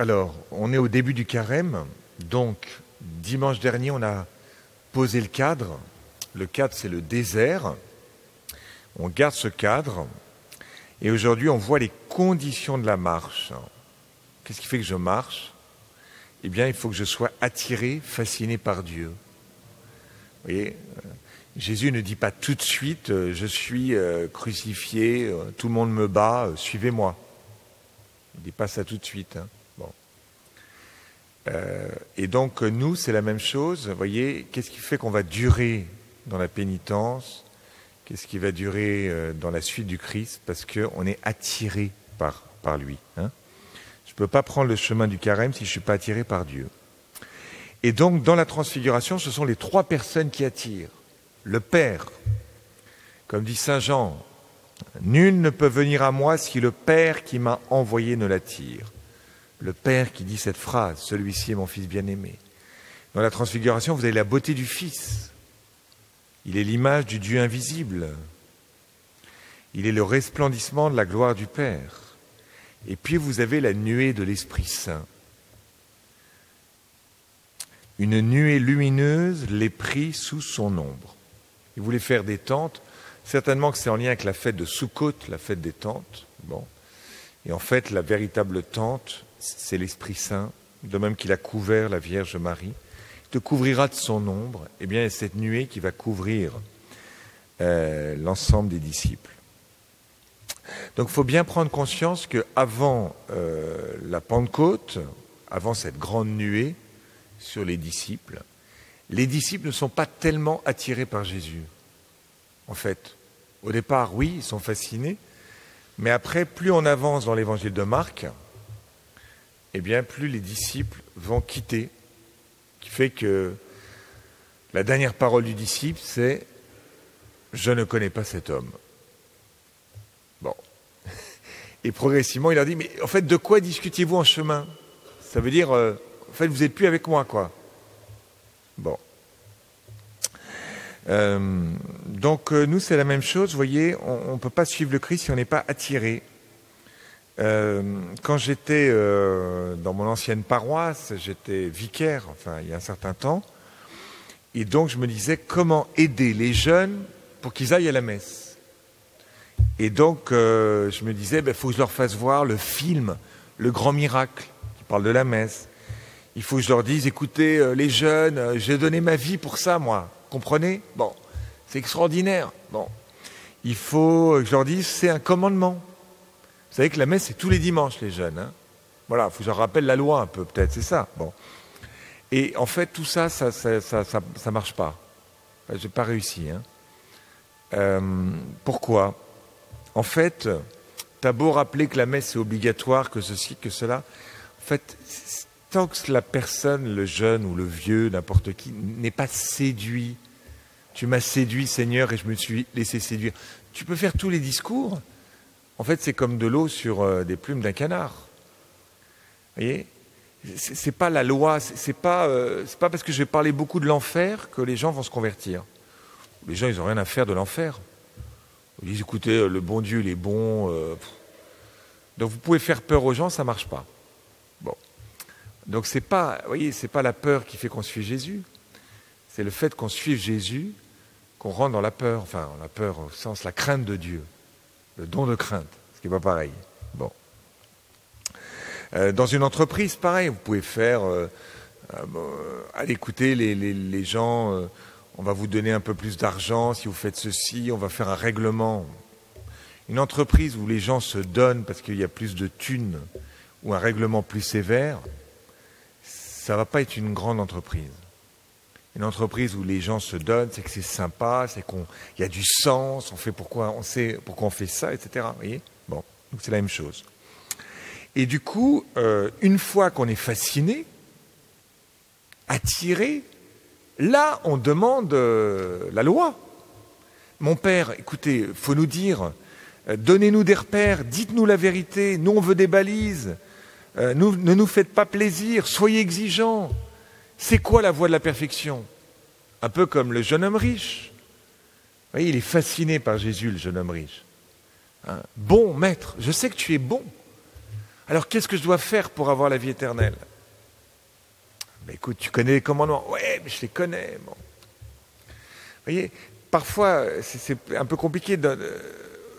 Alors, on est au début du carême, donc dimanche dernier, on a posé le cadre. Le cadre, c'est le désert. On garde ce cadre. Et aujourd'hui, on voit les conditions de la marche. Qu'est-ce qui fait que je marche? Eh bien, il faut que je sois attiré, fasciné par Dieu. Vous voyez, euh, Jésus ne dit pas tout de suite, euh, je suis euh, crucifié, tout le monde me bat, suivez-moi. Il ne dit pas ça tout de suite. Hein. Euh, et donc nous, c'est la même chose. Vous voyez, qu'est-ce qui fait qu'on va durer dans la pénitence? Qu'est-ce qui va durer euh, dans la suite du Christ? Parce qu'on est attiré par, lui. Hein. je ne peux pas prendre le chemin du carême si je ne suis pas attiré par Dieu. Et donc, dans la transfiguration, ce sont les trois personnes qui attirent. Le Père, comme dit Saint Jean, Nul ne peut venir à moi si le Père qui m'a envoyé ne l'attire le Père qui dit cette phrase, celui-ci est mon Fils bien-aimé. Dans la transfiguration, vous avez la beauté du Fils. Il est l'image du Dieu invisible. Il est le resplendissement de la gloire du Père. Et puis vous avez la nuée de l'Esprit Saint. Une nuée lumineuse les prit sous son ombre. Il voulait faire des tentes? Certainement que c'est en lien avec la fête de Sukkot, la fête des tentes. Bon. Et en fait, la véritable tente, c'est l'Esprit Saint, de même qu'il a couvert la Vierge Marie, te couvrira de son ombre, et eh bien, il cette nuée qui va couvrir euh, l'ensemble des disciples. Donc il faut bien prendre conscience qu'avant euh, la Pentecôte, avant cette grande nuée sur les disciples, les disciples ne sont pas tellement attirés par Jésus. En fait, au départ, oui, ils sont fascinés, mais après, plus on avance dans l'évangile de Marc, eh bien, plus les disciples vont quitter. Qui fait que la dernière parole du disciple, c'est Je ne connais pas cet homme. Bon. Et progressivement, il leur dit Mais en fait, de quoi discutiez-vous en chemin? Ça veut dire, euh, en fait, vous n'êtes plus avec moi, quoi. Bon. Euh, donc, euh, nous, c'est la même chose. Vous voyez, on ne peut pas suivre le Christ si on n'est pas attiré. Euh, quand j'étais euh, dans mon ancienne paroisse, j'étais vicaire, enfin il y a un certain temps, et donc je me disais comment aider les jeunes pour qu'ils aillent à la messe. Et donc euh, je me disais, il ben, faut que je leur fasse voir le film Le Grand Miracle, qui parle de la messe. Il faut que je leur dise, écoutez les jeunes, j'ai donné ma vie pour ça, moi. Comprenez? Bon, c'est extraordinaire. Bon, il faut que je leur dise, c'est un commandement. Vous savez que la messe, c'est tous les dimanches, les jeunes. Hein voilà, il faut que je rappelle la loi un peu, peut-être, c'est ça. Bon. Et en fait, tout ça, ça ne ça, ça, marche pas. Je n'ai pas réussi. Hein. Euh, pourquoi? En fait, tu as beau rappeler que la messe est obligatoire, que ceci, que cela. En fait, tant que la personne, le jeune ou le vieux, n'importe qui, n'est pas séduit, tu m'as séduit, Seigneur, et je me suis laissé séduire. Tu peux faire tous les discours, en fait, c'est comme de l'eau sur euh, des plumes d'un canard. Vous voyez? C'est pas la loi, c'est pas, euh, pas parce que je vais parler beaucoup de l'enfer que les gens vont se convertir. Les gens, ils n'ont rien à faire de l'enfer. Ils disent, écoutez, euh, le bon Dieu, il est bon. Donc vous pouvez faire peur aux gens, ça ne marche pas. Bon. Donc c'est pas, c'est pas la peur qui fait qu'on suit Jésus. C'est le fait qu'on suive Jésus qu'on rentre dans la peur, enfin la peur au sens la crainte de Dieu le don de crainte, ce qui n'est pas pareil. Bon. Euh, dans une entreprise, pareil, vous pouvez faire, euh, euh, aller écouter les, gens, on va vous donner un peu plus d'argent si vous faites ceci, on va faire un règlement. Une entreprise où les gens se donnent parce qu'il y a plus de thunes ou un règlement plus sévère, ça ne va pas être une grande entreprise. Une entreprise où les gens se donnent, c'est que c'est sympa, c'est qu'il y a du sens, on fait pourquoi on sait pourquoi on fait ça, etc. Vous voyez? Bon, donc c'est la même chose. Et du coup, euh, une fois qu'on est fasciné, attiré, là, on demande euh, la loi. Mon père, écoutez, faut nous dire, euh, donnez-nous des repères, dites-nous la vérité, nous on veut des balises, nous, ne nous faites pas plaisir, soyez exigeants. C'est quoi la voie de la perfection? Un peu comme le jeune homme riche. Vous voyez, il est fasciné par Jésus, le jeune homme riche. Hein? Bon maître, je sais que tu es bon. Alors qu'est-ce que je dois faire pour avoir la vie éternelle? Ben, Écoute, tu connais les commandements. Ouais, mais je les connais. Vous voyez, parfois, c'est un peu compliqué.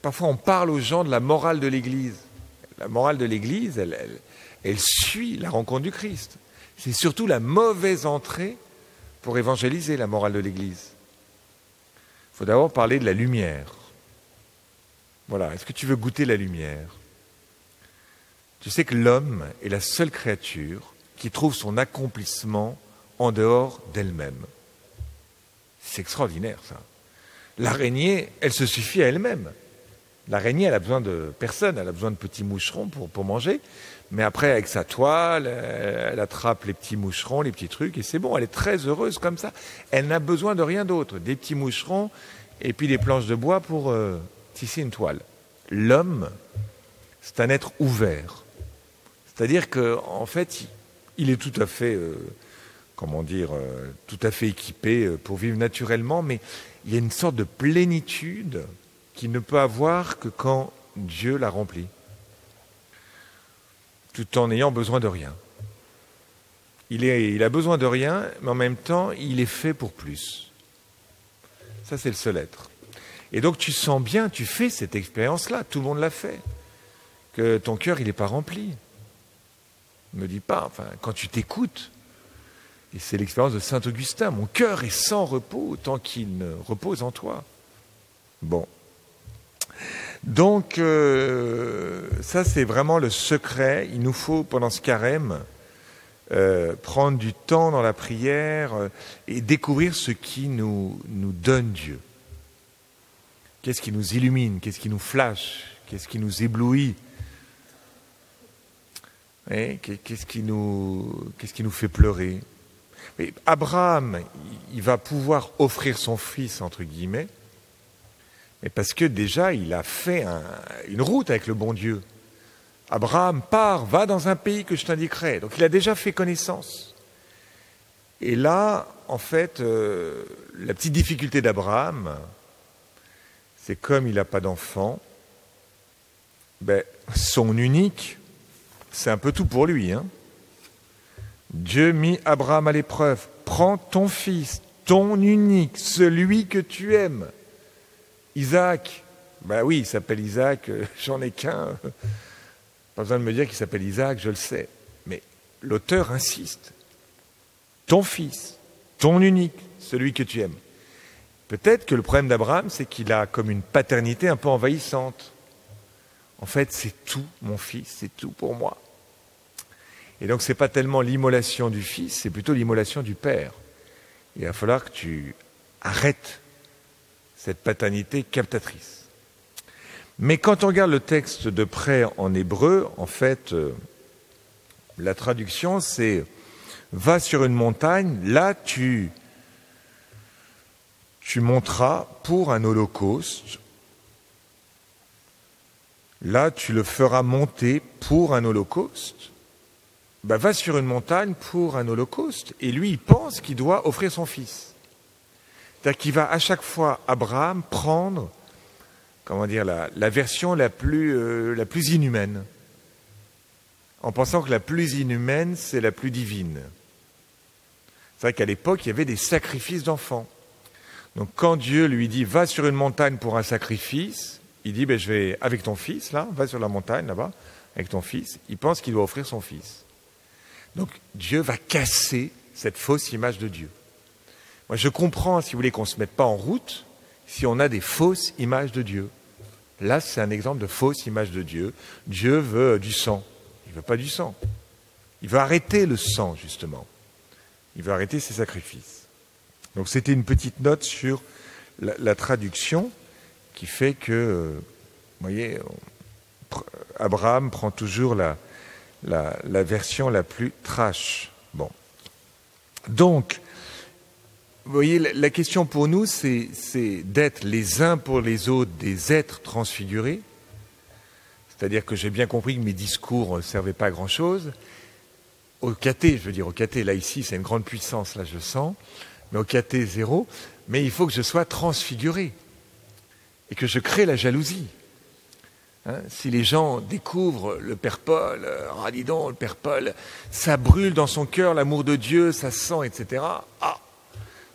Parfois, on parle aux gens de la morale de l'Église. La morale de l'Église, elle suit la rencontre du Christ. C'est surtout la mauvaise entrée pour évangéliser la morale de l'Église. Il faut d'abord parler de la lumière. Voilà, est-ce que tu veux goûter la lumière? Tu sais que l'homme est la seule créature qui trouve son accomplissement en dehors d'elle-même. C'est extraordinaire ça. L'araignée, elle se suffit à elle-même. L'araignée, elle a besoin de personne, elle a besoin de petits moucherons pour, pour manger, mais après, avec sa toile, elle, attrape les petits moucherons, les petits trucs, et c'est bon, elle est très heureuse comme ça. Elle n'a besoin de rien d'autre, des petits moucherons et puis des planches de bois pour euh, tisser une toile. L'homme, c'est un être ouvert. C'est-à-dire qu'en en fait, il est tout à fait, euh, comment dire, euh, tout à fait équipé pour vivre naturellement, mais il y a une sorte de plénitude qu'il ne peut avoir que quand Dieu l'a rempli tout en ayant besoin de rien. Il, a besoin de rien, mais en même temps, il est fait pour plus. Ça, c'est le seul être. Et donc, tu sens bien, tu fais cette expérience-là, tout le monde l'a fait, que ton cœur, il n'est pas rempli. Ne me dis pas, enfin, quand tu t'écoutes, et c'est l'expérience de Saint Augustin, mon cœur est sans repos tant qu'il ne repose en toi. Bon. Donc, euh, ça, c'est vraiment le secret. Il nous faut, pendant ce carême, euh, prendre du temps dans la prière euh, et découvrir ce qui nous, nous donne Dieu. Qu'est-ce qui nous illumine Qu'est-ce qui nous flash Qu'est-ce qui nous éblouit Qu'est-ce qui, nous, qu'est-ce qui nous fait pleurer Abraham, il va pouvoir offrir son fils, entre guillemets, mais parce que déjà, il a fait une route avec le bon Dieu. Abraham part, va dans un pays que je t'indiquerai. Donc il a déjà fait connaissance. Et là, en fait, euh, la petite difficulté d'Abraham, c'est comme il n'a pas d'enfant, ben, son unique, c'est un peu tout pour lui. Hein. Dieu mit Abraham à l'épreuve. Prends ton fils, ton unique, celui que tu aimes. Isaac, ben oui, il s'appelle Isaac, euh, j'en ai qu'un. Pas besoin de me dire qu'il s'appelle Isaac, je le sais. Mais l'auteur insiste. Ton fils, ton unique, celui que tu aimes. Peut-être que le problème d'Abraham, c'est qu'il a comme une paternité un peu envahissante. En fait, c'est tout, mon fils, c'est tout pour moi. Et donc, ce n'est pas tellement l'immolation du fils, c'est plutôt l'immolation du père. Il va falloir que tu arrêtes cette paternité captatrice. Mais quand on regarde le texte de près en hébreu, en fait, euh, la traduction c'est va sur une montagne, là tu, tu monteras pour un holocauste, là tu le feras monter pour un holocauste. Ben, va sur une montagne pour un holocauste, et lui il pense qu'il doit offrir son fils. C'est-à-dire qu'il va à chaque fois, Abraham, prendre, comment dire, la, version la plus, euh, la plus inhumaine, en pensant que la plus inhumaine, c'est la plus divine. C'est vrai qu'à l'époque, il y avait des sacrifices d'enfants. Donc quand Dieu lui dit, va sur une montagne pour un sacrifice, il dit, ben, je vais avec ton fils, là, va sur la montagne, là-bas, avec ton fils. Il pense qu'il doit offrir son fils. Donc Dieu va casser cette fausse image de Dieu. Je comprends, si vous voulez, qu'on ne se mette pas en route si on a des fausses images de Dieu. Là, c'est un exemple de fausse image de Dieu. Dieu veut du sang. Il ne veut pas du sang. Il veut arrêter le sang, justement. Il veut arrêter ses sacrifices. Donc c'était une petite note sur la, traduction qui fait que, euh, vous voyez, Abraham prend toujours la, la, la version la plus trash. Bon. Donc, vous voyez, la question pour nous, c'est d'être les uns pour les autres des êtres transfigurés. C'est-à-dire que j'ai bien compris que mes discours ne servaient pas à grand-chose. Au caté, je veux dire, au caté, là, ici, c'est une grande puissance, là, je sens. Mais au caté, zéro. Mais il faut que je sois transfiguré. Et que je crée la jalousie. Hein, si les gens découvrent le Père Paul, euh, ah dis donc, le Père Paul, ça brûle dans son cœur l'amour de Dieu, ça sent, etc. Ah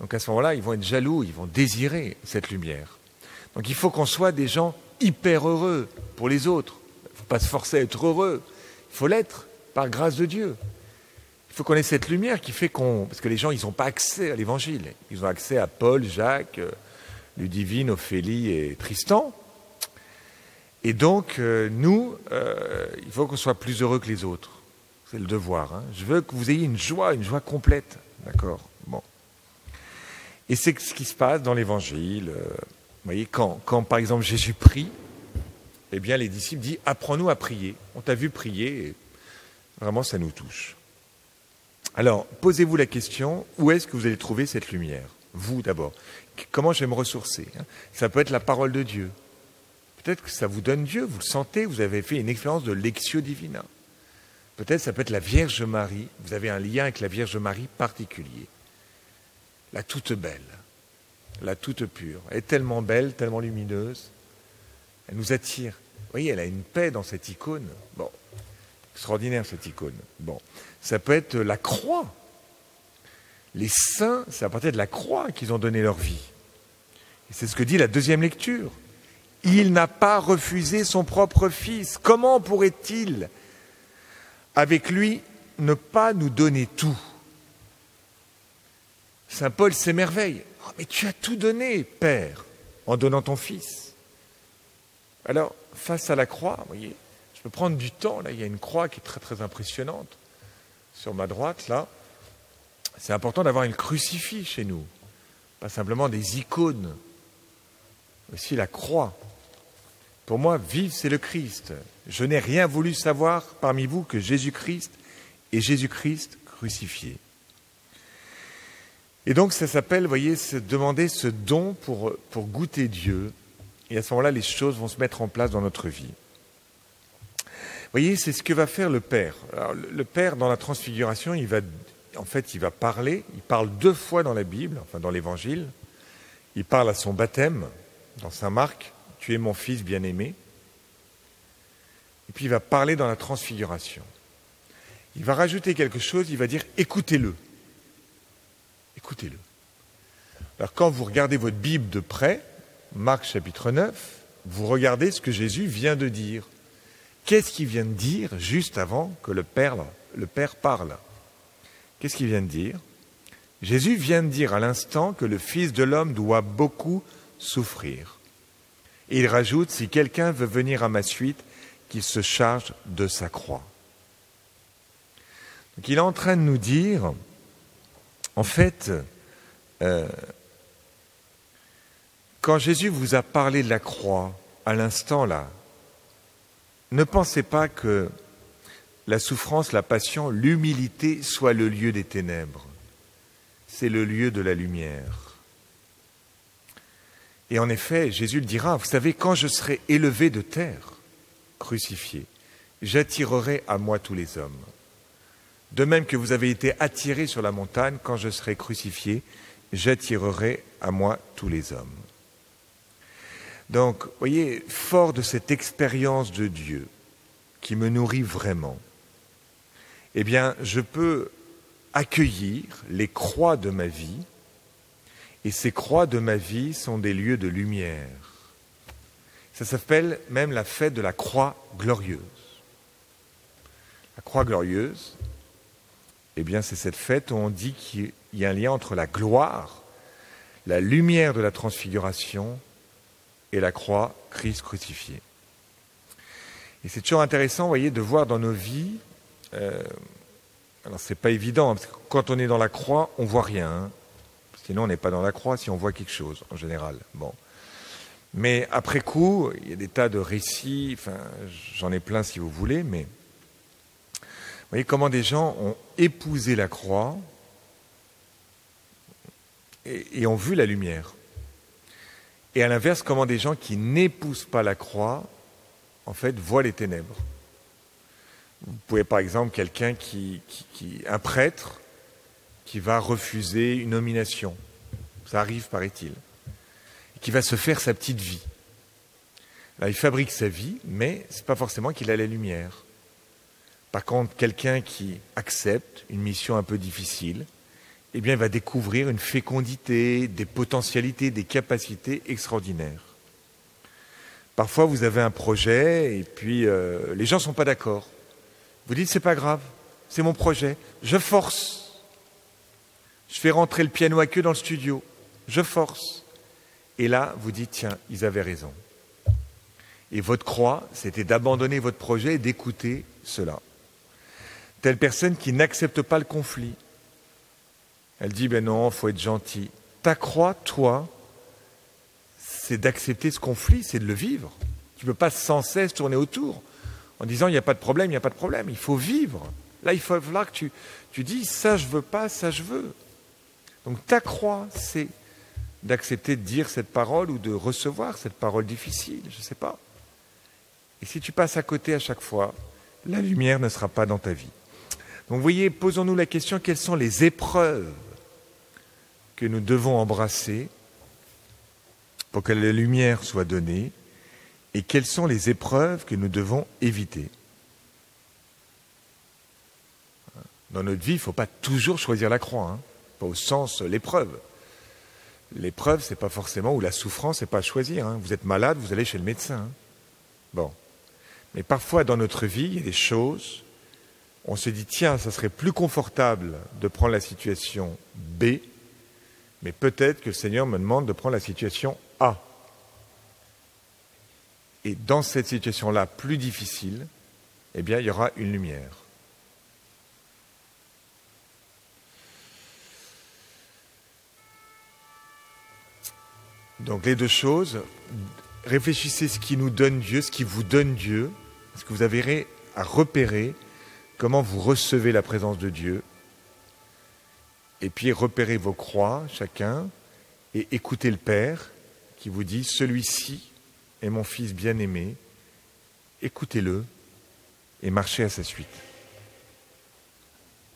Donc à ce moment-là, ils vont être jaloux, ils vont désirer cette lumière. Donc il faut qu'on soit des gens hyper heureux pour les autres. Il ne faut pas se forcer à être heureux. Il faut l'être par grâce de Dieu. Il faut qu'on ait cette lumière qui fait qu'on... Parce que les gens, ils n'ont pas accès à l'Évangile. Ils ont accès à Paul, Jacques, euh, Ludivine, Ophélie et Tristan. Et donc, euh, nous, euh, il faut qu'on soit plus heureux que les autres. C'est le devoir. Hein. Je veux que vous ayez une joie, une joie complète. D'accord? Et c'est ce qui se passe dans l'Évangile. Euh, vous voyez, quand, quand, par exemple Jésus prie, eh bien les disciples disent Apprends-nous à prier. On t'a vu prier et vraiment ça nous touche. Alors, posez-vous la question où est-ce que vous allez trouver cette lumière? Vous d'abord. Comment je vais me ressourcer hein? Ça peut être la parole de Dieu. Peut-être que ça vous donne Dieu, vous le sentez, vous avez fait une expérience de lectio divina. Peut-être ça peut être la Vierge Marie, vous avez un lien avec la Vierge Marie particulier. La toute belle, la toute pure. Elle est tellement belle, tellement lumineuse. Elle nous attire. Vous voyez, elle a une paix dans cette icône. Bon, extraordinaire cette icône. Bon, ça peut être la croix. Les saints, c'est à partir de la croix qu'ils ont donné leur vie. C'est ce que dit la deuxième lecture. Il n'a pas refusé son propre fils. Comment pourrait-il, avec lui, ne pas nous donner tout? Saint Paul s'émerveille. Oh, mais tu as tout donné, Père, en donnant ton fils. Alors, face à la croix, voyez, je peux prendre du temps. Là, il y a une croix qui est très très impressionnante. Sur ma droite, là, c'est important d'avoir une crucifix chez nous, pas simplement des icônes, aussi la croix. Pour moi, vive, c'est le Christ. Je n'ai rien voulu savoir parmi vous que Jésus-Christ et Jésus-Christ crucifié. Et donc, ça s'appelle, vous voyez, demander ce don pour, pour goûter Dieu. Et à ce moment-là, les choses vont se mettre en place dans notre vie. Vous voyez, c'est ce que va faire le Père. le Père, dans la transfiguration, il va, en fait, il va parler. Il parle deux fois dans la Bible, enfin dans l'Évangile. Il parle à son baptême, dans Saint Marc, tu es mon fils bien-aimé. Et puis il va parler dans la transfiguration. Il va rajouter quelque chose, il va dire écoutez-le. Écoutez-le. Alors quand vous regardez votre Bible de près, Marc chapitre 9, vous regardez ce que Jésus vient de dire. Qu'est-ce qu'il vient de dire juste avant que le Père, le Père parle? Qu'est-ce qu'il vient de dire? Jésus vient de dire à l'instant que le Fils de l'homme doit beaucoup souffrir. Et il rajoute, si quelqu'un veut venir à ma suite, qu'il se charge de sa croix. Donc il est en train de nous dire, en fait, euh, quand Jésus vous a parlé de la croix, à l'instant là, ne pensez pas que la souffrance, la passion, l'humilité soit le lieu des ténèbres. C'est le lieu de la lumière. Et en effet, Jésus le dira, vous savez, quand je serai élevé de terre, crucifié, j'attirerai à moi tous les hommes. De même que vous avez été attirés sur la montagne, quand je serai crucifié, j'attirerai à moi tous les hommes. Donc, voyez, fort de cette expérience de Dieu qui me nourrit vraiment, eh bien, je peux accueillir les croix de ma vie et ces croix de ma vie sont des lieux de lumière. Ça s'appelle même la fête de la croix glorieuse. La croix glorieuse, eh bien, c'est cette fête où on dit qu'il y a un lien entre la gloire, la lumière de la transfiguration et la croix Christ crucifié. Et c'est toujours intéressant, voyez, de voir dans nos vies. Euh, alors, c'est pas évident, parce que quand on est dans la croix, on voit rien. Hein. Sinon, on n'est pas dans la croix si on voit quelque chose, en général. Bon. Mais après coup, il y a des tas de récits, enfin, j'en ai plein si vous voulez, mais vous voyez comment des gens ont épousé la croix et, ont vu la lumière. Et à l'inverse, comment des gens qui n'épousent pas la croix, en fait, voient les ténèbres. Vous pouvez par exemple quelqu'un qui, un prêtre, qui va refuser une nomination. Ça arrive, paraît-il. Qui va se faire sa petite vie. Là, il fabrique sa vie, mais ce n'est pas forcément qu'il a la lumière. Par contre, quelqu'un qui accepte une mission un peu difficile, eh bien, il va découvrir une fécondité, des potentialités, des capacités extraordinaires. Parfois, vous avez un projet et puis euh, les gens ne sont pas d'accord. Vous dites, c'est pas grave, c'est mon projet, je force. Je fais rentrer le piano à queue dans le studio, je force. Et là, vous dites, tiens, ils avaient raison. Et votre croix, c'était d'abandonner votre projet et d'écouter cela. Telle personne qui n'accepte pas le conflit. Elle dit, ben non, il faut être gentil. Ta croix, toi, c'est d'accepter ce conflit, c'est de le vivre. Tu ne peux pas sans cesse tourner autour en disant, il n'y a pas de problème, il n'y a pas de problème. Il faut vivre. Là, il faut que tu, tu dis, ça je veux pas, ça je veux. Donc ta croix, c'est d'accepter de dire cette parole ou de recevoir cette parole difficile, je ne sais pas. Et si tu passes à côté à chaque fois, la lumière ne sera pas dans ta vie. Donc vous voyez, posons-nous la question, quelles sont les épreuves que nous devons embrasser pour que la lumière soit donnée et quelles sont les épreuves que nous devons éviter? Dans notre vie, il ne faut pas toujours choisir la croix, hein. pas au sens l'épreuve. L'épreuve, c'est pas forcément, ou la souffrance, c'est pas à choisir. Hein. Vous êtes malade, vous allez chez le médecin. Hein. Bon. Mais parfois dans notre vie, il y a des choses, on se dit, tiens, ça serait plus confortable de prendre la situation B, mais peut-être que le Seigneur me demande de prendre la situation A. Et dans cette situation-là, plus difficile, eh bien, il y aura une lumière. Donc les deux choses, réfléchissez ce qui nous donne Dieu, ce qui vous donne Dieu, parce que vous avez à repérer comment vous recevez la présence de Dieu, et puis repérez vos croix, chacun, et écoutez le Père qui vous dit, celui-ci est mon Fils bien-aimé, écoutez-le et marchez à sa suite.